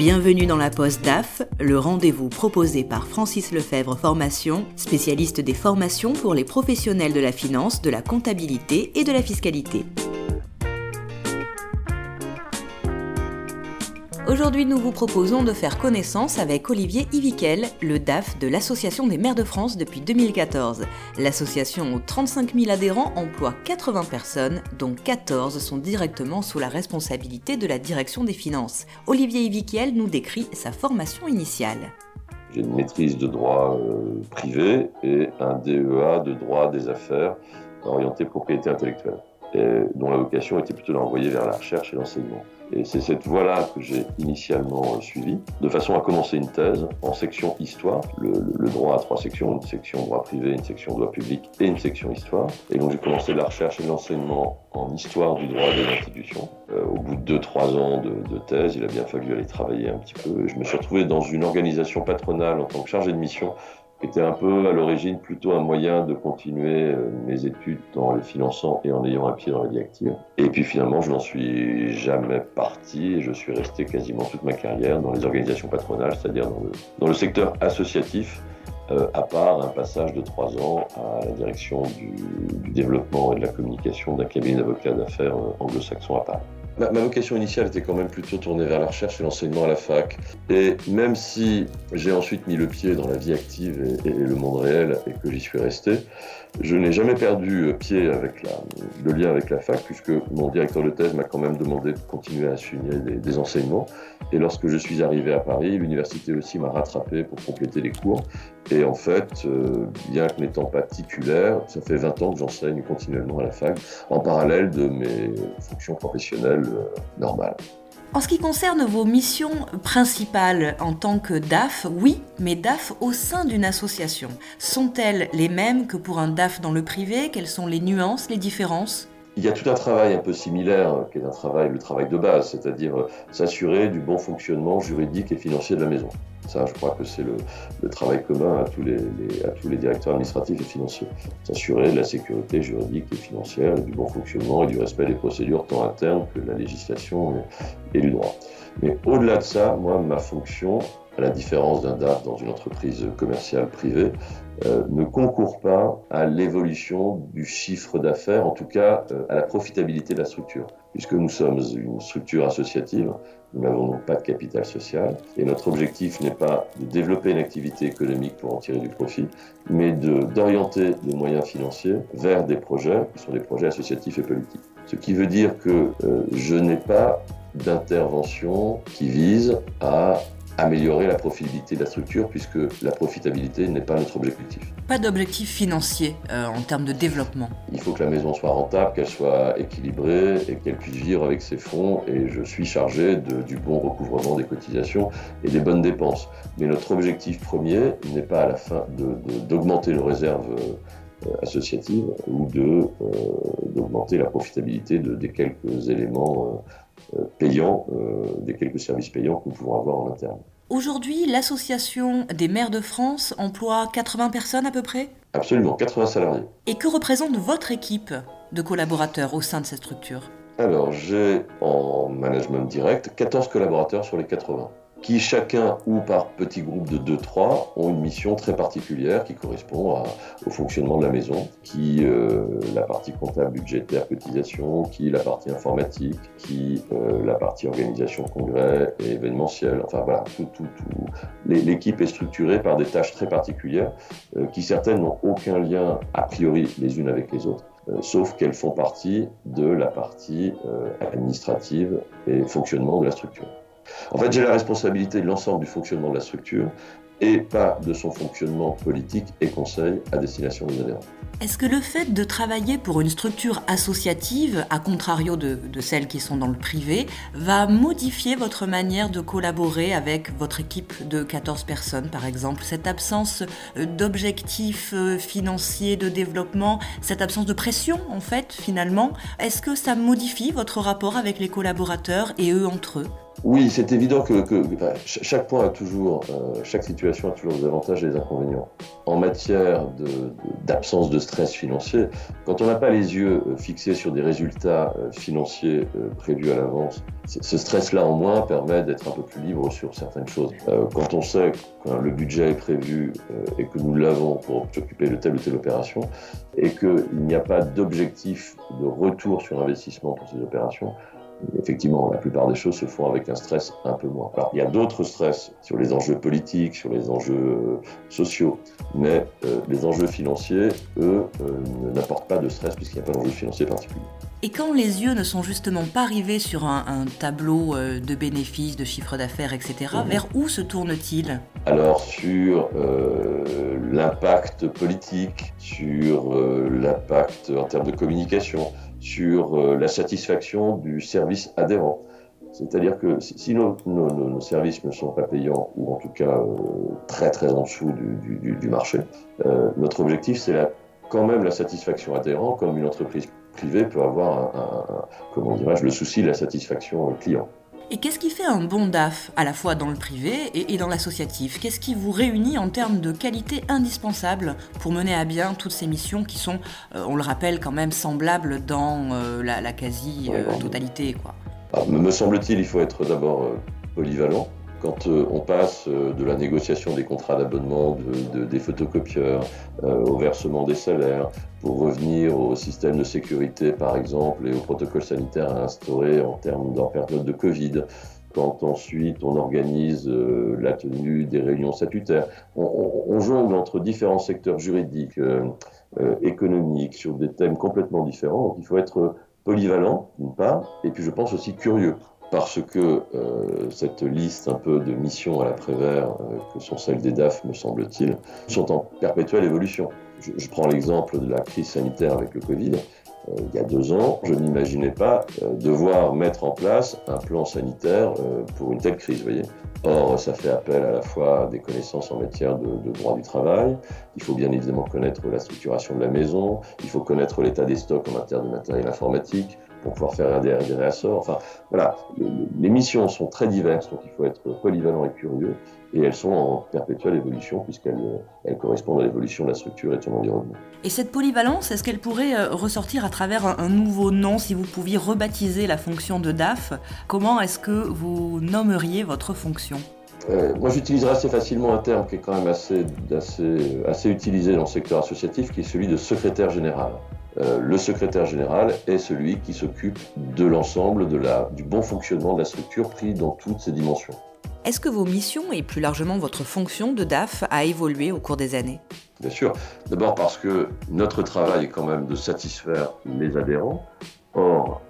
Bienvenue dans la Poste DAF, le rendez-vous proposé par Francis Lefebvre Formation, spécialiste des formations pour les professionnels de la finance, de la comptabilité et de la fiscalité. Aujourd'hui, nous vous proposons de faire connaissance avec Olivier Ivikel, le DAF de l'Association des maires de France depuis 2014. L'association aux 35 000 adhérents emploie 80 personnes, dont 14 sont directement sous la responsabilité de la direction des finances. Olivier Ivikel nous décrit sa formation initiale. J'ai une maîtrise de droit euh, privé et un DEA de droit des affaires orienté propriété intellectuelle, dont la vocation était plutôt d'envoyer vers la recherche et l'enseignement. Et c'est cette voie-là que j'ai initialement euh, suivie, de façon à commencer une thèse en section histoire. Le, droit a trois sections, une section droit privé, une section droit public et une section histoire. Et donc j'ai commencé la recherche et l'enseignement en histoire du droit des institutions. Euh, au bout de 2-3 ans de, thèse, il a bien fallu aller travailler un petit peu. Je me suis retrouvé dans une organisation patronale en tant que chargé de mission était un peu à l'origine plutôt un moyen de continuer euh, mes études en les finançant et en ayant un pied dans la vie active. Et puis finalement, je n'en suis jamais parti et je suis resté quasiment toute ma carrière dans les organisations patronales, c'est-à-dire dans le, secteur associatif, euh, à part un passage de trois ans à la direction du, du développement et de la communication d'un cabinet d'avocats d'affaires euh, anglo-saxon à Paris. Ma, vocation initiale était quand même plutôt tournée vers la recherche et l'enseignement à la fac. Et même si j'ai ensuite mis le pied dans la vie active et, le monde réel et que j'y suis resté, je n'ai jamais perdu pied avec la, le lien avec la fac, puisque mon directeur de thèse m'a quand même demandé de continuer à assumer des, enseignements. Et lorsque je suis arrivé à Paris, l'université aussi m'a rattrapé pour compléter les cours. Et en fait, euh, bien que n'étant pas titulaire, ça fait 20 ans que j'enseigne continuellement à la fac, en parallèle de mes fonctions professionnelles euh, normales. En ce qui concerne vos missions principales en tant que DAF, oui, mais DAF au sein d'une association. Sont-elles les mêmes que pour un DAF dans le privé? Quelles sont les nuances, les différences? Il y a tout un travail un peu similaire, qui est un travail, le travail de base, c'est-à-dire s'assurer du bon fonctionnement juridique et financier de la maison. Ça, je crois que c'est le, travail commun à tous les, directeurs administratifs et financiers. S'assurer de la sécurité juridique et financière, du bon fonctionnement et du respect des procédures tant internes que de la législation et, du droit. Mais au-delà de ça, moi, ma fonction, à la différence d'un DAF dans une entreprise commerciale privée, euh, ne concourt pas à l'évolution du chiffre d'affaires, en tout cas euh, à la profitabilité de la structure. Puisque nous sommes une structure associative, nous n'avons donc pas de capital social et notre objectif n'est pas de développer une activité économique pour en tirer du profit, mais d'orienter des moyens financiers vers des projets qui sont des projets associatifs et politiques. Ce qui veut dire que euh, je n'ai pas d'intervention qui vise à améliorer la profitabilité de la structure puisque la profitabilité n'est pas notre objectif. Pas d'objectif financier euh, en termes de développement. Il faut que la maison soit rentable, qu'elle soit équilibrée et qu'elle puisse vivre avec ses fonds et je suis chargé de, du bon recouvrement des cotisations et des bonnes dépenses. Mais notre objectif premier n'est pas à la fin d'augmenter de, nos réserves euh, associatives ou euh, d'augmenter la profitabilité de, des quelques éléments payants, des quelques services payants que nous pouvons avoir en interne. Aujourd'hui, l'association des maires de France emploie 80 personnes à peu près? Absolument, 80 salariés. Et que représente votre équipe de collaborateurs au sein de cette structure? Alors, j'ai en management direct 14 collaborateurs sur les 80 qui chacun ou par petits groupes de 2-3 ont une mission très particulière qui correspond au fonctionnement de la maison, qui euh, la partie comptable, budgétaire, cotisation, qui la partie informatique, qui euh, la partie organisation congrès et événementiel. Enfin voilà, tout, tout, tout. L'équipe est structurée par des tâches très particulières euh, qui certaines n'ont aucun lien a priori les unes avec les autres sauf qu'elles font partie de la partie administrative et fonctionnement de la structure. En fait, j'ai la responsabilité de l'ensemble du fonctionnement de la structure et pas de son fonctionnement politique et conseil à destination des adhérents. Est-ce que le fait de travailler pour une structure associative, à contrario de, celles qui sont dans le privé, va modifier votre manière de collaborer avec votre équipe de 14 personnes, par exemple? Cette absence euh, d'objectifs euh, financiers, de développement, cette absence de pression, en fait, finalement, est-ce que ça modifie votre rapport avec les collaborateurs et eux entre eux? Oui, c'est évident que, chaque point a toujours, euh, chaque situation a toujours des avantages et des inconvénients. En matière d'absence de, stress financier, quand on n'a pas les yeux euh, fixés sur des résultats euh, financiers prévus à l'avance, ce stress-là en moins permet d'être un peu plus libre sur certaines choses. quand on sait que le budget est prévu et que nous l'avons pour s'occuper de telle ou telle opération, et qu'il n'y a pas d'objectif de retour sur investissement pour ces opérations, effectivement, la plupart des choses se font avec un stress un peu moins. Alors, il y a d'autres stress sur les enjeux politiques, sur les enjeux euh, sociaux, mais euh, les enjeux financiers, eux, euh, n'apportent pas de stress puisqu'il n'y a pas d'enjeu financier particulier. Et quand les yeux ne sont justement pas rivés sur un, tableau de bénéfices, de chiffre d'affaires, etc., mhm. vers où se tourne-t-il? Alors sur l'impact politique, sur l'impact en termes de communication, sur euh, la satisfaction du service adhérent. C'est-à-dire que si nos, services ne sont pas payants, ou en tout cas euh, très très en dessous du, marché, euh, notre objectif c'est quand même la satisfaction adhérent, comme une entreprise privée peut avoir comment le souci de la satisfaction client. Et qu'est-ce qui fait un bon DAF, à la fois dans le privé et, dans l'associatif? Qu'est-ce qui vous réunit en termes de qualité indispensable pour mener à bien toutes ces missions qui sont, euh, on le rappelle, quand même semblables dans euh, la, quasi-totalité ah, Me semble-t-il, il faut être d'abord euh, polyvalent. Quand on passe de la négociation des contrats d'abonnement, des photocopieurs, au versement des salaires, pour revenir au système de sécurité, par exemple, et au protocole sanitaire à instaurer en termes en période de Covid. Quand ensuite on organise euh, la tenue des réunions statutaires, on, jongle entre différents secteurs juridiques, euh, euh, économiques, sur des thèmes complètement différents. Donc il faut être polyvalent, d'une part, et puis je pense aussi curieux parce que cette liste un peu de missions à l'après-vert, que sont celles des DAF, me semble-t-il, sont en perpétuelle évolution. Je, prends l'exemple de la crise sanitaire avec le Covid. Euh, il y a deux ans, je n'imaginais pas euh, devoir mettre en place un plan sanitaire euh, pour une telle crise. Voyez Or, ça fait appel à la fois à des connaissances en matière de, de, droit du travail. Il faut bien évidemment connaître la structuration de la maison. Il faut connaître l'état des stocks en matière de matériel informatique pour pouvoir faire des, des réassorts. Enfin, voilà, les missions sont très diverses, donc il faut être polyvalent et curieux, et elles sont en perpétuelle évolution puisqu'elles elles correspondent à l'évolution de la structure et de son environnement. Et cette polyvalence, est-ce qu'elle pourrait euh, ressortir à travers un, nouveau nom si vous pouviez rebaptiser la fonction de DAF? Comment est-ce que vous nommeriez votre fonction? Euh, moi, j'utiliserai assez facilement un terme qui est quand même assez, assez, assez utilisé dans le secteur associatif, qui est celui de secrétaire général. Euh, le secrétaire général est celui qui s'occupe de l'ensemble du bon fonctionnement de la structure pris dans toutes ses dimensions. Est-ce que vos missions et plus largement votre fonction de DAF a évolué au cours des années? Bien sûr. D'abord parce que notre travail est quand même de satisfaire les adhérents. Or,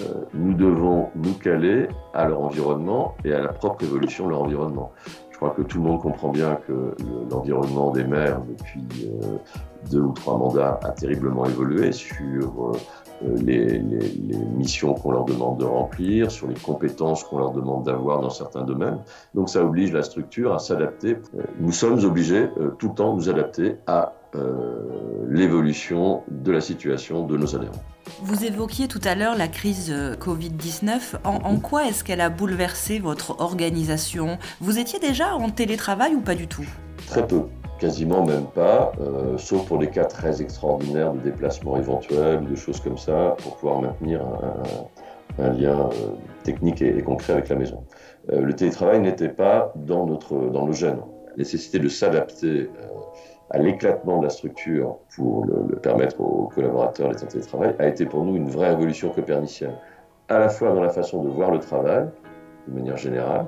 euh, nous devons nous caler à leur environnement et à la propre évolution de leur environnement. Je crois que tout le monde comprend bien que l'environnement des maires, depuis euh, deux ou trois mandats, a terriblement évolué sur euh, les, missions qu'on leur demande de remplir, sur les compétences qu'on leur demande d'avoir dans certains domaines. Donc ça oblige la structure à s'adapter. Euh, nous sommes obligés tout le temps de nous adapter à l'évolution de la situation de nos adhérents. Vous évoquiez tout à l'heure la crise euh, Covid-19. En, quoi est-ce qu'elle a bouleversé votre organisation? Vous étiez déjà en télétravail ou pas du tout? Très peu, quasiment même pas, euh, sauf pour des cas très extraordinaires de déplacements éventuels de choses comme ça, pour pouvoir maintenir un, lien euh, technique et, concret avec la maison. le télétravail n'était pas dans, notre, dans nos gènes. La nécessité de s'adapter à l'éclatement de la structure pour le, permettre aux collaborateurs d'être en télétravail a été pour nous une vraie révolution copernicienne, à la fois dans la façon de voir le travail, de manière générale,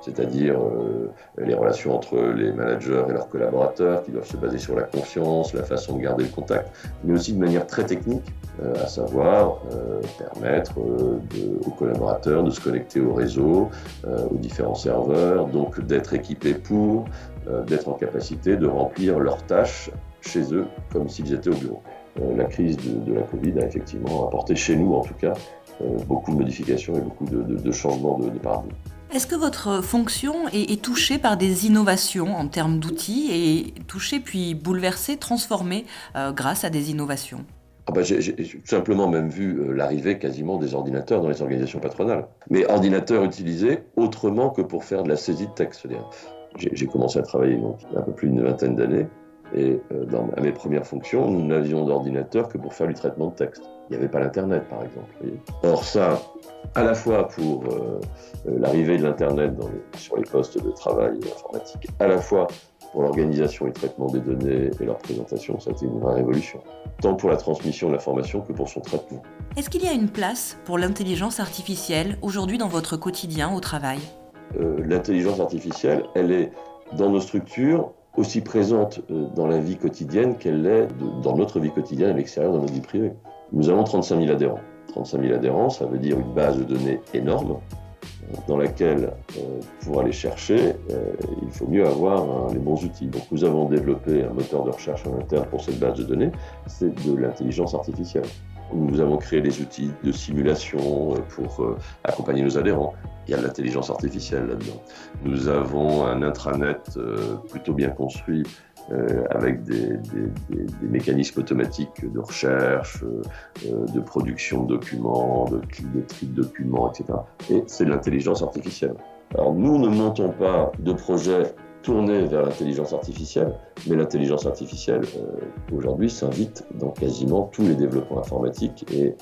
c'est-à-dire euh, les relations entre les managers et leurs collaborateurs qui doivent se baser sur la confiance, la façon de garder le contact, mais aussi de manière très technique, euh, à savoir euh, permettre aux collaborateurs de se connecter au réseau, aux différents serveurs, donc d'être équipés pour, d'être en capacité de remplir leurs tâches chez eux comme s'ils étaient au bureau. la crise de, la Covid a effectivement apporté chez nous, en tout cas, beaucoup de modifications et beaucoup de, changements de, de paradigme. Est-ce que votre fonction est, touchée par des innovations en termes d'outils et touchée puis bouleversée, transformée euh, grâce à des innovations? Ah bah, J'ai simplement même vu euh, l'arrivée quasiment des ordinateurs dans les organisations patronales. Mais ordinateurs utilisés autrement que pour faire de la saisie de texte. J'ai commencé à travailler il y a un peu plus d'une vingtaine d'années. Et euh, dans, mes premières fonctions, nous n'avions d'ordinateur que pour faire du traitement de texte. Il n'y avait pas l'Internet, par exemple. Or, ça, à la fois pour euh, l'arrivée de l'Internet sur les postes de travail informatique, à la fois pour l'organisation et le traitement des données et leur présentation, ça a été une vraie révolution, tant pour la transmission de l'information que pour son traitement. Est-ce qu'il y a une place pour l'intelligence artificielle aujourd'hui dans votre quotidien au travail? Euh, L'intelligence artificielle, elle est dans nos structures aussi présente euh, dans la vie quotidienne qu'elle l'est dans notre vie quotidienne à l'extérieur de notre vie privée. Nous avons 35 000 adhérents. 35 000 adhérents, ça veut dire une base de données énorme dans laquelle, euh, pour aller chercher, euh, il faut mieux avoir les bons outils. Donc nous avons développé un moteur de recherche en interne pour cette base de données, c'est de l'intelligence artificielle. Nous avons créé des outils de simulation euh, pour accompagner nos adhérents. Il y a de l'intelligence artificielle là-dedans. Nous avons un intranet plutôt bien construit euh, avec des, mécanismes automatiques de recherche, euh, de production de documents, de, de tri de documents, etc. Et c'est l'intelligence artificielle. Alors nous ne montons pas de projets tournés vers l'intelligence artificielle, mais l'intelligence artificielle euh, aujourd'hui s'invite dans quasiment tous les développements informatiques et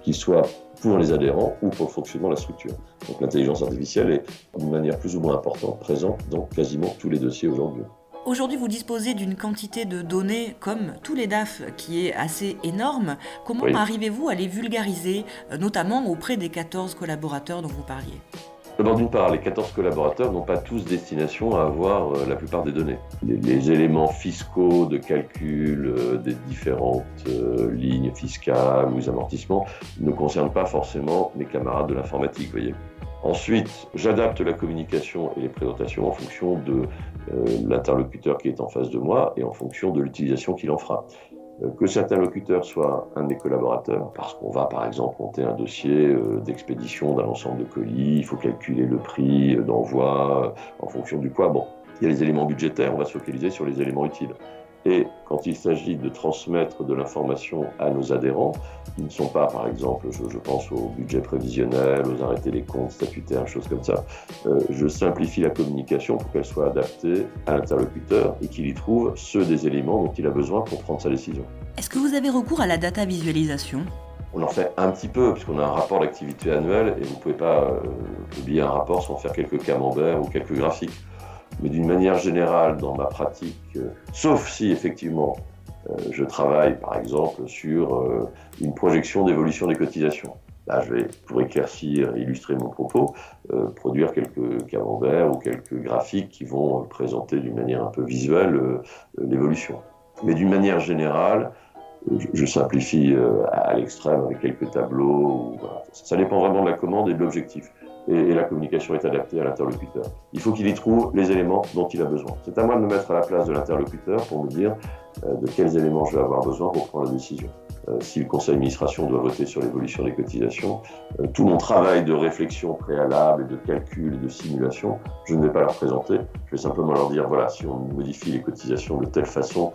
qu'ils soient pour les adhérents ou pour le fonctionnement de la structure. Donc l'intelligence artificielle est d'une manière plus ou moins importante présente dans quasiment tous les dossiers aujourd'hui. Aujourd'hui, vous disposez d'une quantité de données, comme tous les DAF, qui est assez énorme. Comment arrivez-vous à les vulgariser, euh, notamment auprès des 14 collaborateurs dont vous parliez? D'abord, d'une part, les 14 collaborateurs n'ont pas tous destination à avoir euh, la plupart des données. Les, éléments fiscaux de calcul euh, des différentes lignes fiscales ou amortissements ne concernent pas forcément mes camarades de l'informatique, voyez. Ensuite, j'adapte la communication et les présentations en fonction de euh, l'interlocuteur qui est en face de moi et en fonction de l'utilisation qu'il en fera. Euh, que cet interlocuteur soit un de mes collaborateurs, parce qu'on va par exemple monter un dossier euh, d'expédition d'un ensemble de colis, il faut calculer le prix d'envoi en fonction du poids. Bon, il y a les éléments budgétaires, on va se focaliser sur les éléments utiles. Et quand il s'agit de transmettre de l'information à nos adhérents, qui ne sont pas, par exemple, je, pense au budget prévisionnel, aux arrêtés des comptes statutaires, choses comme ça, euh, je simplifie la communication pour qu'elle soit adaptée à l'interlocuteur et qu'il y trouve ceux des éléments dont il a besoin pour prendre sa décision. Est-ce que vous avez recours à la data visualisation? On en fait un petit peu, puisqu'on a un rapport d'activité annuel et vous ne pouvez pas euh, publier un rapport sans faire quelques camemberts ou quelques graphiques. Mais d'une manière générale, dans ma pratique, euh, sauf si effectivement euh, je travaille par exemple sur euh, une projection d'évolution des cotisations. Là, je vais, pour éclaircir, illustrer mon propos, produire quelques camemberts ou quelques graphiques qui vont présenter d'une manière un peu visuelle l'évolution. Mais d'une manière générale, je, simplifie à l'extrême avec quelques tableaux. Ça dépend vraiment de la commande et de l'objectif et, la communication est adaptée à l'interlocuteur. Il faut qu'il y trouve les éléments dont il a besoin. C'est à moi de me mettre à la place de l'interlocuteur pour me dire euh, de quels éléments je vais avoir besoin pour prendre la décision. Euh, si le conseil d'administration doit voter sur l'évolution des cotisations, euh, tout mon travail de réflexion préalable et de calcul et de simulation, je ne vais pas leur présenter. Je vais simplement leur dire, voilà, si on modifie les cotisations de telle façon,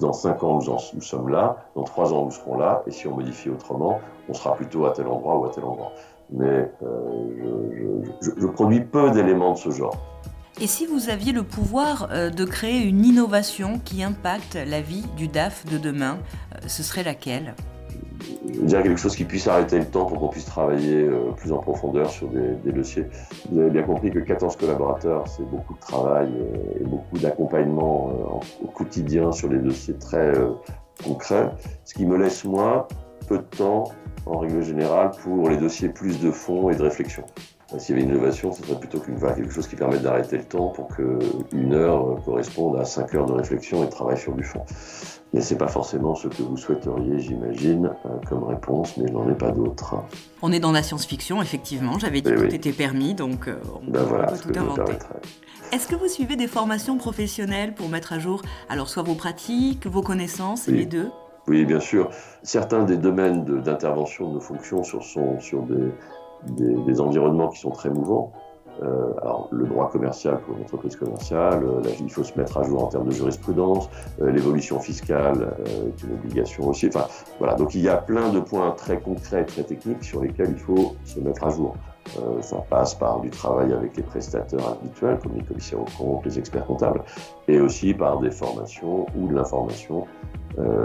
dans 5 ans, nous, nous, sommes là, dans 3 ans, nous serons là, et si on modifie autrement, on sera plutôt à tel endroit ou à tel endroit mais euh, je, produis peu d'éléments de ce genre. Et si vous aviez le pouvoir euh, de créer une innovation qui impacte la vie du DAF de demain, euh, ce serait laquelle? Je veux dire quelque chose qui puisse arrêter le temps pour qu'on puisse travailler plus en profondeur sur des, dossiers. Vous avez bien compris que 14 collaborateurs, c'est beaucoup de travail et beaucoup d'accompagnement au quotidien sur des dossiers très concrets, ce qui me laisse moi peu de temps en règle générale, pour les dossiers plus de fond et de réflexion. S'il y avait une innovation, ce serait plutôt qu'une quelque chose qui permette d'arrêter le temps pour qu'une heure corresponde à cinq heures de réflexion et de travail sur du fond. Mais ce n'est pas forcément ce que vous souhaiteriez, j'imagine, euh, comme réponse, mais il n'en est pas d'autre. On est dans la science-fiction, effectivement. J'avais dit eh que tout était permis, donc euh, on ben peut tout inventer. Est-ce que vous suivez des formations professionnelles pour mettre à jour, alors soit vos pratiques, vos connaissances, les deux? Oui, bien sûr. Certains des domaines d'intervention de, nos fonctions sont sur des, environnements qui sont très mouvants. euh, alors, le droit commercial pour une entreprise commerciale, euh, il faut se mettre à jour en termes de jurisprudence, euh, l'évolution fiscale est une obligation aussi. Enfin, voilà. Donc, il y a plein de points très concrets, très techniques sur lesquels il faut se mettre à jour. Ça passe par du travail avec les prestataires habituels, comme les commissaires aux comptes, les experts comptables, et aussi par des formations ou de l'information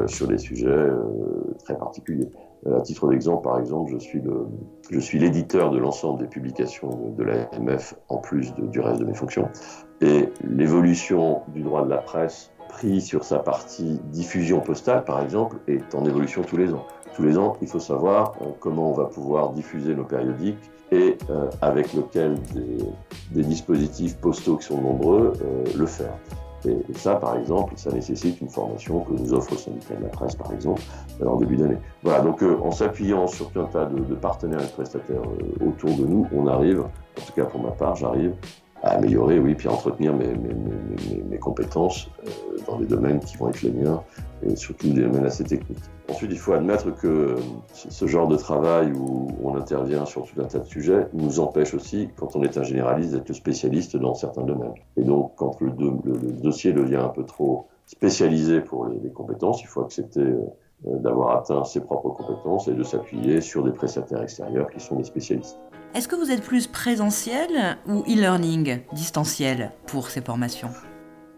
sur des sujets très particuliers. Euh, à titre d'exemple, par exemple, je suis, le, l'éditeur de l'ensemble des publications de, l'AMF en plus du reste de mes fonctions. Et l'évolution du droit de la presse pris sur sa partie diffusion postale, par exemple, est en évolution tous les ans. Tous les ans, il faut savoir euh, comment on va pouvoir diffuser nos périodiques et euh, avec lequel des, dispositifs postaux qui sont nombreux, le faire. Et, ça, par exemple, ça nécessite une formation que nous offre le syndicat de la presse, par exemple, en début d'année. Voilà, donc euh, en s'appuyant sur tout un tas de, partenaires et de prestataires euh, autour de nous, on arrive, en tout cas pour ma part, j'arrive à améliorer, oui, puis à entretenir mes, mes, mes, compétences euh, dans les domaines qui vont être les miens, et surtout des domaines assez techniques. Ensuite, il faut admettre que ce genre de travail où on intervient sur tout un tas de sujets nous empêche aussi, quand on est un généraliste, d'être spécialiste dans certains domaines. Et donc, quand le, dossier devient un peu trop spécialisé pour les, compétences, il faut accepter euh, d'avoir atteint ses propres compétences et de s'appuyer sur des prestataires extérieurs qui sont des spécialistes. Est-ce que vous êtes plus présentiel ou e-learning, distanciel, pour ces formations?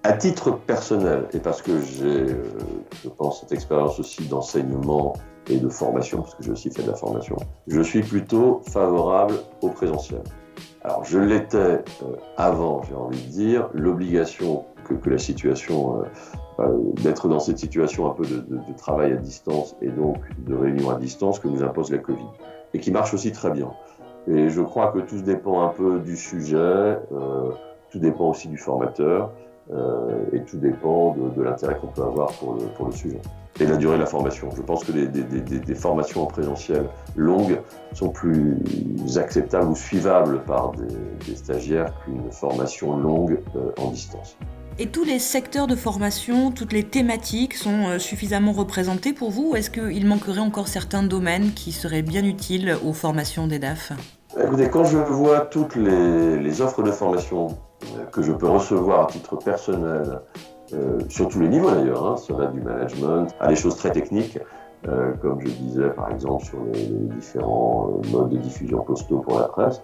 À titre personnel, et parce que j'ai, euh, je pense, cette expérience aussi d'enseignement et de formation, parce que j'ai aussi fait de la formation, je suis plutôt favorable au présentiel. Alors, je l'étais euh, avant, j'ai envie de dire, l'obligation que, la situation, euh, d'être dans cette situation un peu de, travail à distance et donc de réunion à distance que nous impose la Covid, et qui marche aussi très bien. Et je crois que tout dépend un peu du sujet, euh, tout dépend aussi du formateur, euh, et tout dépend de, de l'intérêt qu'on peut avoir pour le, pour le, sujet. Et la durée de la formation. Je pense que des, des, des, des formations en présentiel longues sont plus acceptables ou suivables par des, stagiaires qu'une formation longue euh, en distance. Et tous les secteurs de formation, toutes les thématiques sont euh, suffisamment représentés pour vous ou est-ce qu'il manquerait encore certains domaines qui seraient bien utiles aux formations des DAF? Écoutez, quand je vois toutes les, offres de formation euh, que je peux recevoir à titre personnel, euh, sur tous les niveaux d'ailleurs, hein, ça du management à des choses très techniques, euh, comme je disais par exemple sur les, différents euh, modes de diffusion postaux pour la presse.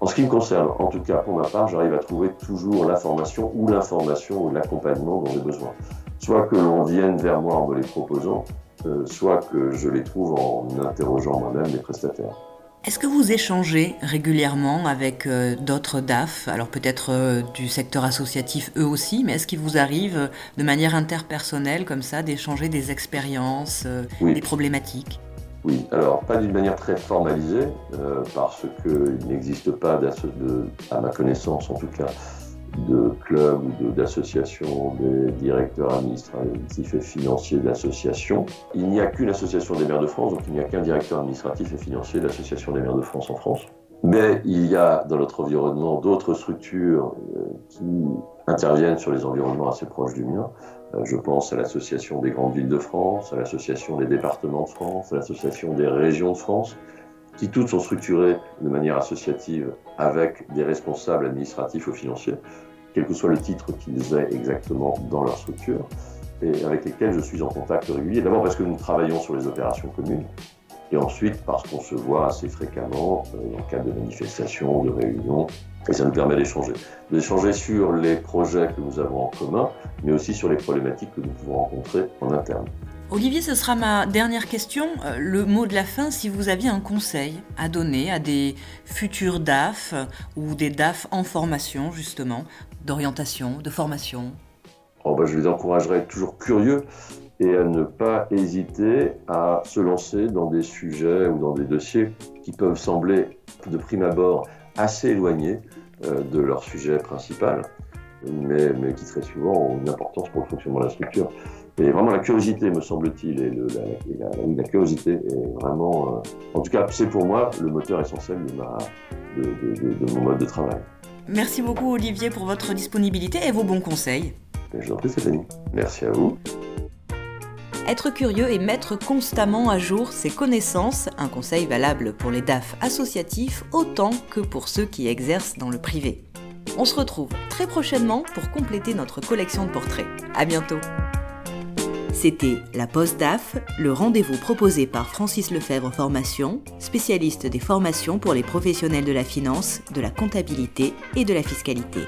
En ce qui me concerne, en tout cas pour ma part, j'arrive à trouver toujours l'information ou l'information ou l'accompagnement dont j'ai besoin. Soit que l'on vienne vers moi en me les proposant, euh, soit que je les trouve en interrogeant moi-même les prestataires. Est-ce que vous échangez régulièrement avec euh, d'autres DAF, alors peut-être euh, du secteur associatif eux aussi, mais est-ce qu'il vous arrive euh, de manière interpersonnelle comme ça d'échanger des expériences, des problématiques? Oui, alors pas d'une manière très formalisée, parce qu'il n'existe pas, de, à ma connaissance en tout cas, de clubs ou d'associations des directeurs administratifs et financiers d'associations. Il n'y a qu'une association des maires de France, donc il n'y a qu'un directeur administratif et financier de l'association des maires de France en France. Mais il y a dans notre environnement d'autres structures euh, qui interviennent sur les environnements assez proches du mien. Euh, je pense à l'association des grandes villes de France, à l'association des départements de France, à l'association des régions de France, qui toutes sont structurées de manière associative avec des responsables administratifs ou financiers, quel que soit le titre qu'ils aient exactement dans leur structure, et avec lesquels je suis en contact régulier. D'abord parce que nous travaillons sur les opérations communes, et ensuite parce qu'on se voit assez fréquemment dans le cadre de manifestations, de réunions, et ça nous permet d'échanger. D'échanger sur les projets que nous avons en commun, mais aussi sur les problématiques que nous pouvons rencontrer en interne. Olivier, ce sera ma dernière question. Euh, le mot de la fin, si vous aviez un conseil à donner à des futurs DAF ou des DAF en formation, justement, d'orientation, de formation? Oh bah, Je les encouragerais à être toujours curieux et à ne pas hésiter à se lancer dans des sujets ou dans des dossiers qui peuvent sembler de prime abord assez éloignés euh, de leur sujet principal, mais qui très souvent ont une importance pour le fonctionnement de la structure. Et vraiment la curiosité, me semble-t-il, et, la, la, curiosité est vraiment, euh, en tout cas, c'est pour moi le moteur essentiel de, ma, de, de, mon mode de travail. Merci beaucoup Olivier pour votre disponibilité et vos bons conseils. Je vous en prie Stéphanie. Merci à vous. Être curieux et mettre constamment à jour ses connaissances, un conseil valable pour les DAF associatifs autant que pour ceux qui exercent dans le privé. On se retrouve très prochainement pour compléter notre collection de portraits. À bientôt! C'était la Poste DAF, le rendez-vous proposé par Francis Lefebvre Formation, spécialiste des formations pour les professionnels de la finance, de la comptabilité et de la fiscalité.